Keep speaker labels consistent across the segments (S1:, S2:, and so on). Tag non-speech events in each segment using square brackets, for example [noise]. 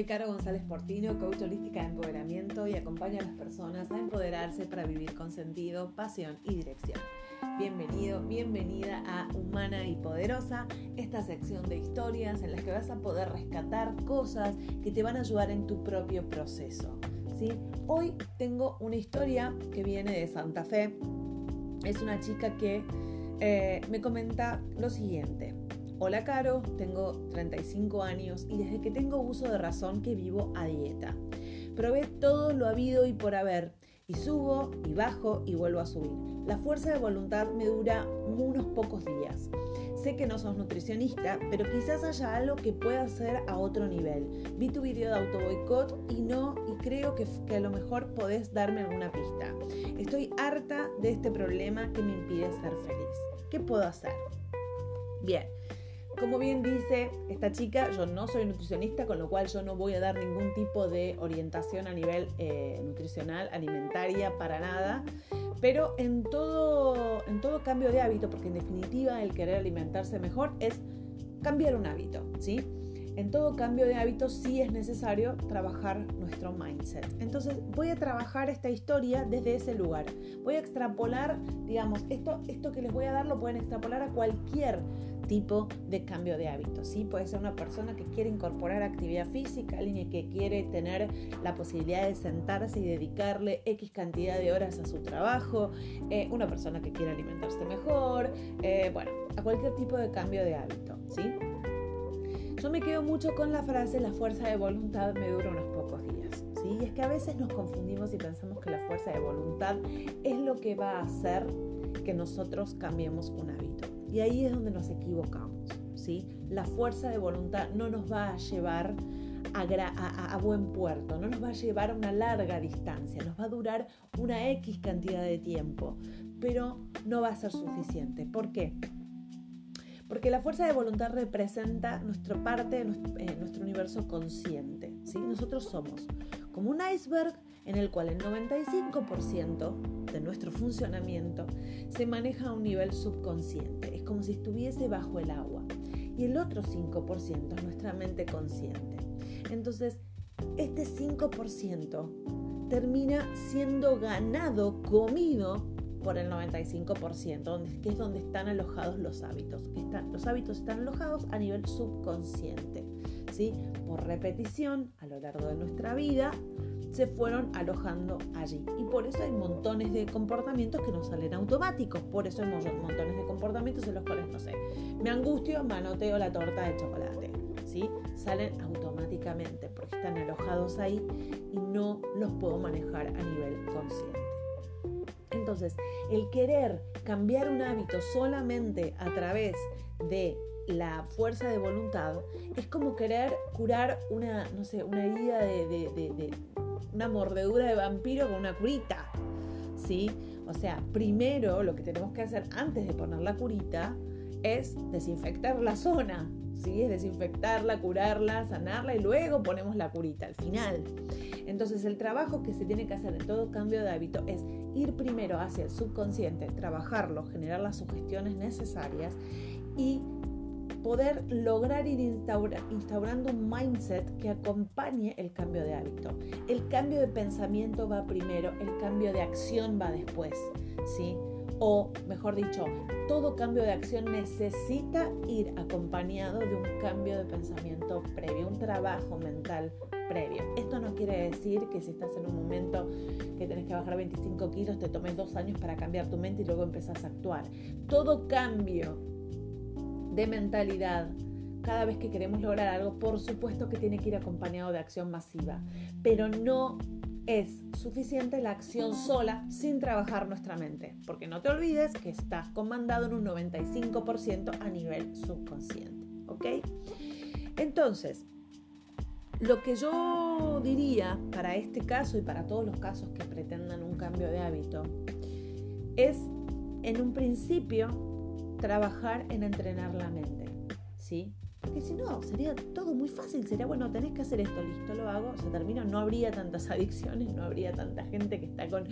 S1: Soy Caro González Portino, coach holística de empoderamiento y acompaño a las personas a empoderarse para vivir con sentido, pasión y dirección. Bienvenido, bienvenida a Humana y Poderosa, esta sección de historias en las que vas a poder rescatar cosas que te van a ayudar en tu propio proceso. Hoy tengo una historia que viene de Santa Fe. Es una chica que eh, me comenta lo siguiente. Hola Caro, tengo 35 años y desde que tengo uso de razón que vivo a dieta. Probé todo lo habido y por haber y subo y bajo y vuelvo a subir. La fuerza de voluntad me dura unos pocos días. Sé que no sos nutricionista, pero quizás haya algo que pueda hacer a otro nivel. Vi tu video de auto boicot y no, y creo que, que a lo mejor podés darme alguna pista. Estoy harta de este problema que me impide ser feliz. ¿Qué puedo hacer? Bien, como bien dice esta chica, yo no soy nutricionista, con lo cual yo no voy a dar ningún tipo de orientación a nivel eh, nutricional, alimentaria, para nada. Pero en todo, en todo cambio de hábito, porque en definitiva el querer alimentarse mejor es cambiar un hábito, ¿sí? En todo cambio de hábito sí es necesario trabajar nuestro mindset. Entonces voy a trabajar esta historia desde ese lugar. Voy a extrapolar, digamos, esto, esto que les voy a dar lo pueden extrapolar a cualquier tipo de cambio de hábitos. ¿sí? Puede ser una persona que quiere incorporar actividad física, alguien que quiere tener la posibilidad de sentarse y dedicarle X cantidad de horas a su trabajo, eh, una persona que quiere alimentarse mejor, eh, bueno, a cualquier tipo de cambio de hábito. ¿sí? Yo me quedo mucho con la frase la fuerza de voluntad me dura unos pocos días. ¿sí? Y es que a veces nos confundimos y pensamos que la fuerza de voluntad es lo que va a hacer que nosotros cambiemos un hábito. Y ahí es donde nos equivocamos. ¿sí? La fuerza de voluntad no nos va a llevar a, buen puerto, no nos va a llevar a una larga distancia, nos va a durar una X cantidad de tiempo, pero no va a ser suficiente. ¿Por qué? Porque la fuerza de voluntad representa nuestra parte, eh, nuestro universo consciente. ¿sí? Nosotros somos como un iceberg en el cual el 95% de nuestro funcionamiento se maneja a un nivel subconsciente. Es como si estuviese bajo el agua. Y el otro 5% es nuestra mente consciente. Entonces, este 5% termina siendo ganado, comido por el 95%, que es donde están alojados los hábitos. los hábitos están alojados a nivel subconsciente. ¿sí? Por repetición a lo largo de nuestra vida, se fueron alojando allí. Y por eso hay montones de comportamientos que no salen automáticos. Por eso hay montones de comportamientos en los cuales, no sé, me angustio, manoteo la torta de chocolate. ¿sí? Salen automáticamente porque están alojados ahí y no los puedo manejar a nivel consciente. Entonces, el querer cambiar un hábito solamente a través de la fuerza de voluntad es como querer curar una, no sé, una herida de, una mordedura de vampiro con una curita. ¿Sí? O sea, primero lo que tenemos que hacer antes de poner la curita es desinfectar la zona, ¿sí? Es desinfectarla, curarla, sanarla y luego ponemos la curita al final. Entonces el trabajo que se tiene que hacer en todo cambio de hábito es ir primero hacia el subconsciente, trabajarlo, generar las sugestiones necesarias y poder lograr ir instaurando un mindset que acompañe el cambio de hábito. El cambio de pensamiento va primero, el cambio de acción va después, ¿sí? O mejor dicho, todo cambio de acción necesita ir acompañado de un cambio de pensamiento previo, un trabajo mental previo. Esto no quiere decir que si estás en un momento que tenés que bajar 25 kilos, te tomes dos años para cambiar tu mente y luego empezás a actuar. Todo cambio de mentalidad, cada vez que queremos lograr algo, por supuesto que tiene que ir acompañado de acción masiva, pero no es suficiente la acción sola sin trabajar nuestra mente, porque no te olvides que estás comandado en un 95% a nivel subconsciente, ¿ok? Entonces, lo que yo diría para este caso y para todos los casos que pretendan un cambio de hábito es en un principio trabajar en entrenar la mente, ¿sí? Porque si no, sería todo muy fácil. Sería, bueno, tenés que hacer esto, listo, lo hago, se termina. No habría tantas [laughs] adicciones, no habría tanta gente que está con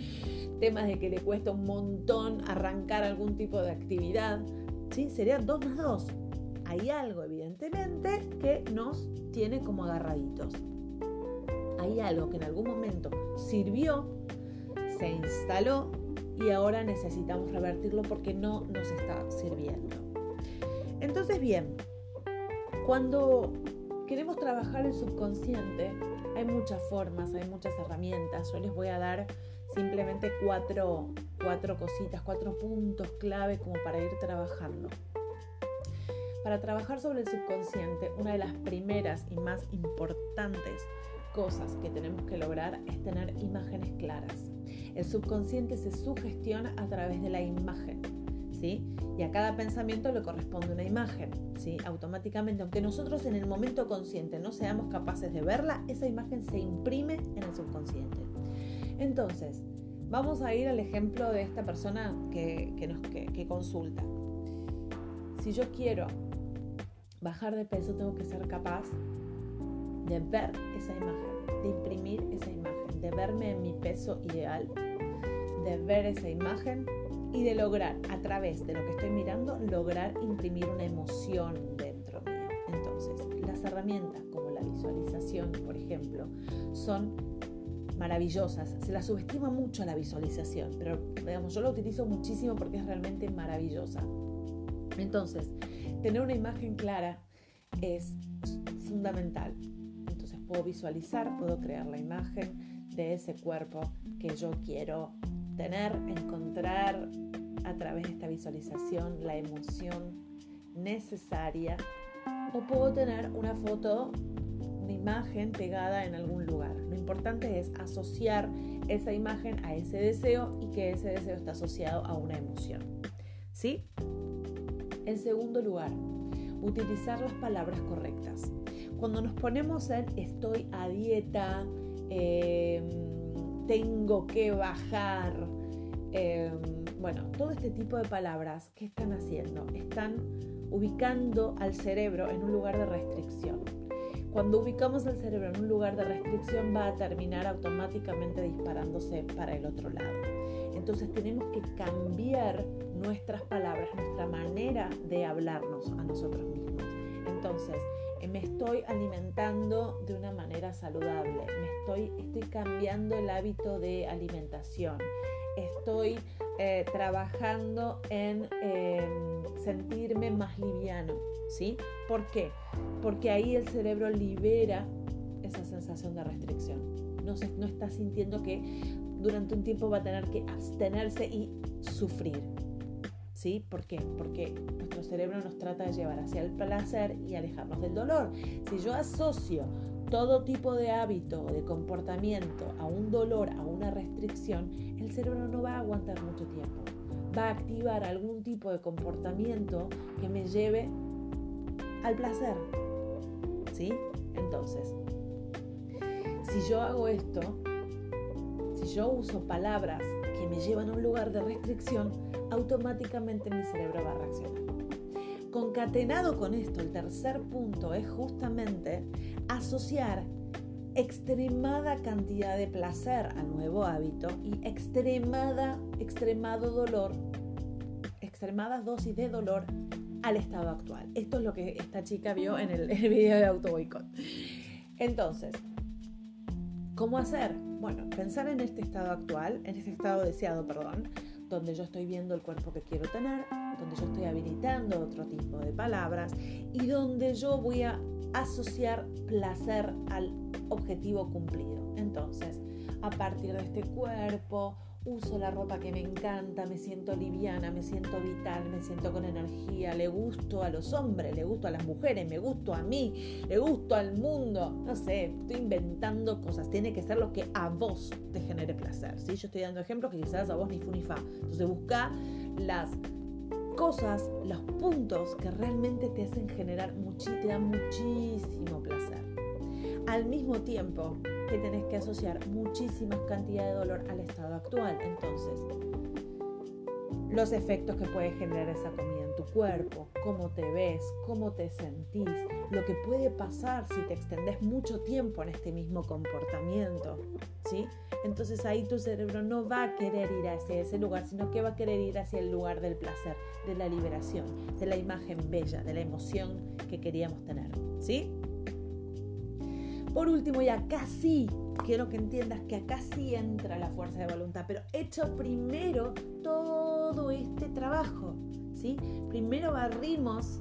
S1: temas de que le cuesta un montón arrancar algún tipo de actividad. ¿sí? Sería dos más dos. Hay algo, evidentemente, que nos tiene como agarraditos. hay algo que en algún momento sirvió, se instaló y ahora necesitamos revertirlo porque no nos está sirviendo. Entonces, bien, cuando queremos trabajar el subconsciente, hay muchas formas, hay muchas herramientas. Yo les voy a dar simplemente cuatro, cuatro cositas, cuatro puntos clave como para ir trabajando. Para trabajar sobre el subconsciente, una de las primeras y más importantes cosas que tenemos que lograr es tener imágenes claras. El subconsciente se sugestiona a través de la imagen, ¿sí? Y a cada pensamiento le corresponde una imagen, ¿sí? Automáticamente, aunque nosotros en el momento consciente no seamos capaces de verla, esa imagen se imprime en el subconsciente. Entonces, vamos a ir al ejemplo de esta persona que, nos, que consulta. Si yo quiero bajar de peso, tengo que ser capaz de ver esa imagen, de imprimir esa imagen, de verme en mi peso ideal, de ver esa imagen y de lograr a través de lo que estoy mirando, lograr imprimir una emoción dentro mío. Entonces, las herramientas como la visualización, por ejemplo, son maravillosas. Se la subestima mucho la visualización, pero digamos, yo la utilizo muchísimo porque es realmente maravillosa. Entonces, tener una imagen clara es fundamental. Entonces puedo visualizar, puedo crear la imagen de ese cuerpo que yo quiero tener, encontrar a través de esta visualización la emoción necesaria o puedo tener una foto, una imagen pegada en algún lugar. Lo importante es asociar esa imagen a ese deseo y que ese deseo está asociado a una emoción. ¿Sí? En segundo lugar, utilizar las palabras correctas. Cuando nos ponemos en estoy a dieta, em, tengo que bajar, em, bueno, todo este tipo de palabras, ¿qué están haciendo? Están ubicando al cerebro en un lugar de restricción. Cuando ubicamos al cerebro en un lugar de restricción va a terminar automáticamente disparándose para el otro lado. Entonces tenemos que cambiar nuestras palabras, nuestra manera de hablarnos a nosotros mismos. Entonces, me estoy alimentando de una manera saludable, me estoy, estoy cambiando el hábito de alimentación, estoy eh, trabajando en em, sentirme más liviano, ¿sí? ¿Por qué? Porque ahí el cerebro libera esa sensación de restricción. No, se, no está sintiendo que durante un tiempo va a tener que abstenerse y sufrir. ¿Sí? ¿Por qué? Porque nuestro cerebro nos trata de llevar hacia el placer y alejarnos del dolor. Si yo asocio todo tipo de hábito o de comportamiento a un dolor, a una restricción, el cerebro no va a aguantar mucho tiempo. Va a activar algún tipo de comportamiento que me lleve al placer. ¿Sí? Entonces, si yo hago esto, si yo uso palabras que me llevan a un lugar de restricción, automáticamente mi cerebro va a reaccionar. Concatenado con esto, el tercer punto es justamente asociar extremada cantidad de placer al nuevo hábito y extremada, extremado dolor, extremadas dosis de dolor al estado actual. Esto es lo que esta chica vio en el, [laughs] el video de auto boicot. Entonces, ¿cómo hacer? Bueno, pensar en este estado actual, en este estado deseado, perdón, donde yo estoy viendo el cuerpo que quiero tener, donde yo estoy habilitando otro tipo de palabras y donde yo voy a asociar placer al objetivo cumplido. Entonces, a partir de este cuerpo, uso la ropa que me encanta, me siento liviana, me siento vital, me siento con energía, le gusto a los hombres, le gusto a las mujeres, me gusto a mí, le gusto al mundo, no sé, estoy inventando cosas, tiene que ser lo que a vos te genere placer, ¿sí? Yo estoy dando ejemplos que quizás a vos ni fu ni fa, entonces busca las cosas, los puntos que realmente te hacen generar te dan muchísimo placer. Al mismo tiempo, que tenés que asociar muchísimas cantidades de dolor al estado actual. Entonces, los efectos que puede generar esa comida en tu cuerpo, cómo te ves, cómo te sentís, lo que puede pasar si te extendes mucho tiempo en este mismo comportamiento, ¿sí? Entonces ahí tu cerebro no va a querer ir hacia ese lugar, sino que va a querer ir hacia el lugar del placer, de la liberación, de la imagen bella, de la emoción que queríamos tener, ¿sí? Por último, ya casi, quiero que entiendas que acá sí entra la fuerza de voluntad, pero hecho primero todo este trabajo, ¿sí? Primero barrimos,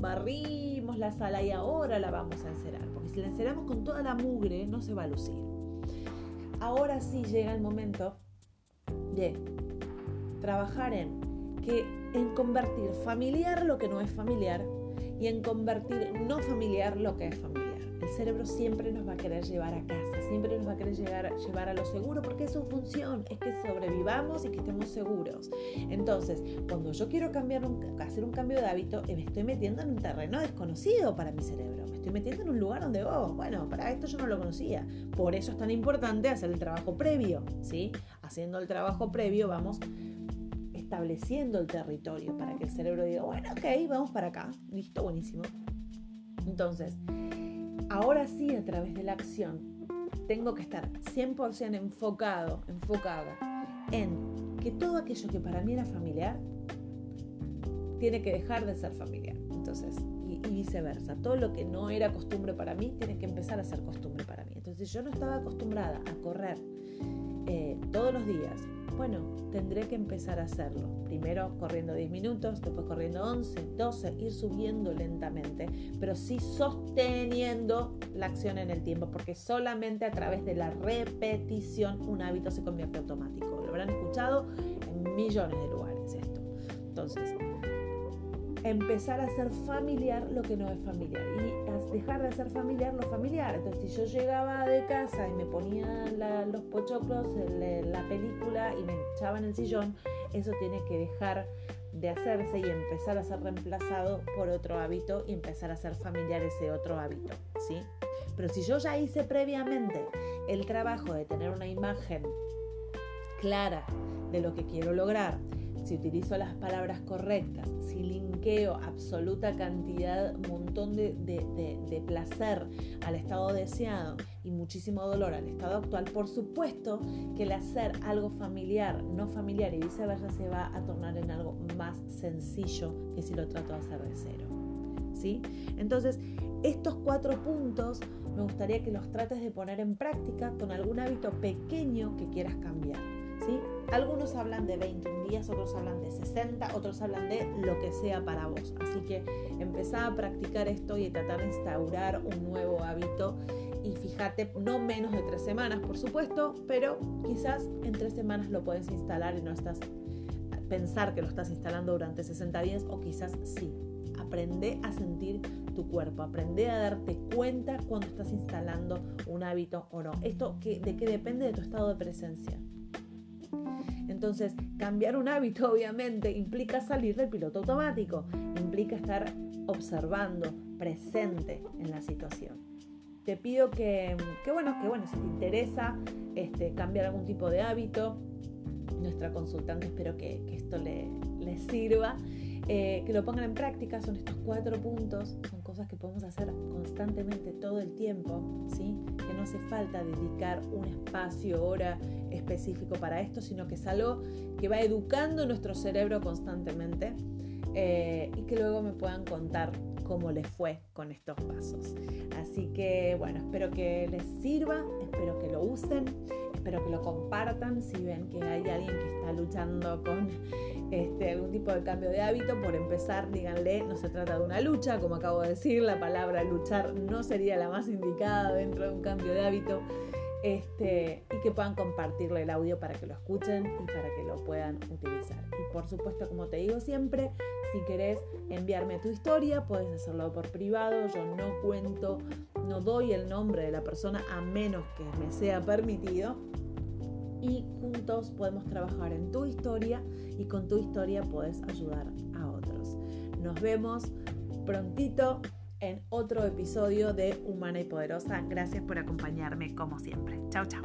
S1: barrimos la sala y ahora la vamos a encerar, porque si la enceramos con toda la mugre no se va a lucir. Ahora sí llega el momento de trabajar en que en convertir familiar lo que no es familiar y en convertir no familiar lo que es familiar. El cerebro siempre nos va a querer llevar a casa, siempre nos va a querer llegar, llevar a lo seguro porque es su función, es que sobrevivamos y que estemos seguros. Entonces, cuando yo quiero hacer un cambio de hábito, me estoy metiendo en un terreno desconocido para mi cerebro. Me estoy metiendo en un lugar donde, oh, bueno, para esto yo no lo conocía. Por eso es tan importante hacer el trabajo previo, ¿sí? Haciendo el trabajo previo vamos estableciendo el territorio para que el cerebro diga, bueno, ok, vamos para acá, listo, buenísimo. Entonces, ahora sí, a través de la acción, tengo que estar 100% enfocado, enfocada en que todo aquello que para mí era familiar, tiene que dejar de ser familiar. Entonces, y, viceversa, todo lo que no era costumbre para mí, tiene que empezar a ser costumbre para mí. Entonces, yo no estaba acostumbrada a correr eh, todos los días, bueno, tendré que empezar a hacerlo. Primero corriendo 10 minutos, después corriendo 11, 12, ir subiendo lentamente, pero sí sosteniendo la acción en el tiempo, porque solamente a través de la repetición un hábito se convierte automático. Lo habrán escuchado en millones de lugares esto. Entonces, empezar a ser familiar lo que no es familiar y dejar de ser familiar lo familiar. Entonces, si yo llegaba de casa y me ponía los pochoclos, la película y me echaba en el sillón, eso tiene que dejar de hacerse y empezar a ser reemplazado por otro hábito y empezar a ser familiar ese otro hábito, ¿sí? Pero si yo ya hice previamente el trabajo de tener una imagen clara de lo que quiero lograr, si utilizo las palabras correctas, si absoluta cantidad, montón de, placer al estado deseado y muchísimo dolor al estado actual, por supuesto que el hacer algo familiar, no familiar y viceversa se va a tornar en algo más sencillo que si lo trato de hacer de cero. ¿Sí? Entonces, estos cuatro puntos me gustaría que los trates de poner en práctica con algún hábito pequeño que quieras cambiar. Algunos hablan de 21 días, otros hablan de 60, otros hablan de lo que sea para vos. Así que empezá a practicar esto y a tratar de instaurar un nuevo hábito. Y fíjate, no menos de tres semanas, por supuesto, pero quizás en tres semanas lo puedes instalar y no estás pensar que lo estás instalando durante 60 días o quizás sí. Aprende a sentir tu cuerpo, aprende a darte cuenta cuando estás instalando un hábito o no. Esto de qué depende de tu estado de presencia. Entonces, cambiar un hábito [laughs] obviamente implica salir del piloto automático, implica estar observando, presente en la situación. Te pido que, bueno, que bueno, si te interesa este, cambiar algún tipo de hábito, nuestra consultante espero que, esto le, sirva, eh, que lo pongan en práctica, son estos cuatro puntos, cosas que podemos hacer constantemente todo el tiempo, ¿sí? que no hace falta dedicar un espacio, hora específico para esto, sino que es algo que va educando nuestro cerebro constantemente eh, y que luego me puedan contar cómo les fue con estos pasos. Así que bueno, espero que les sirva, espero que lo usen, espero que lo compartan si ven que hay alguien que está luchando con este, algún tipo de cambio de hábito. Por empezar, díganle, no se trata de una lucha, como acabo de decir, la palabra luchar no sería la más indicada dentro de un cambio de hábito este, y que puedan compartirle el audio para que lo escuchen y para que lo puedan utilizar. Y por supuesto, como te digo siempre, si querés enviarme tu historia, puedes hacerlo por privado. Yo no cuento, no doy el nombre de la persona a menos que me sea permitido. Y juntos podemos trabajar en tu historia y con tu historia puedes ayudar a otros. Nos vemos prontito en otro episodio de Humana y Poderosa. Gracias por acompañarme como siempre. Chao, chao.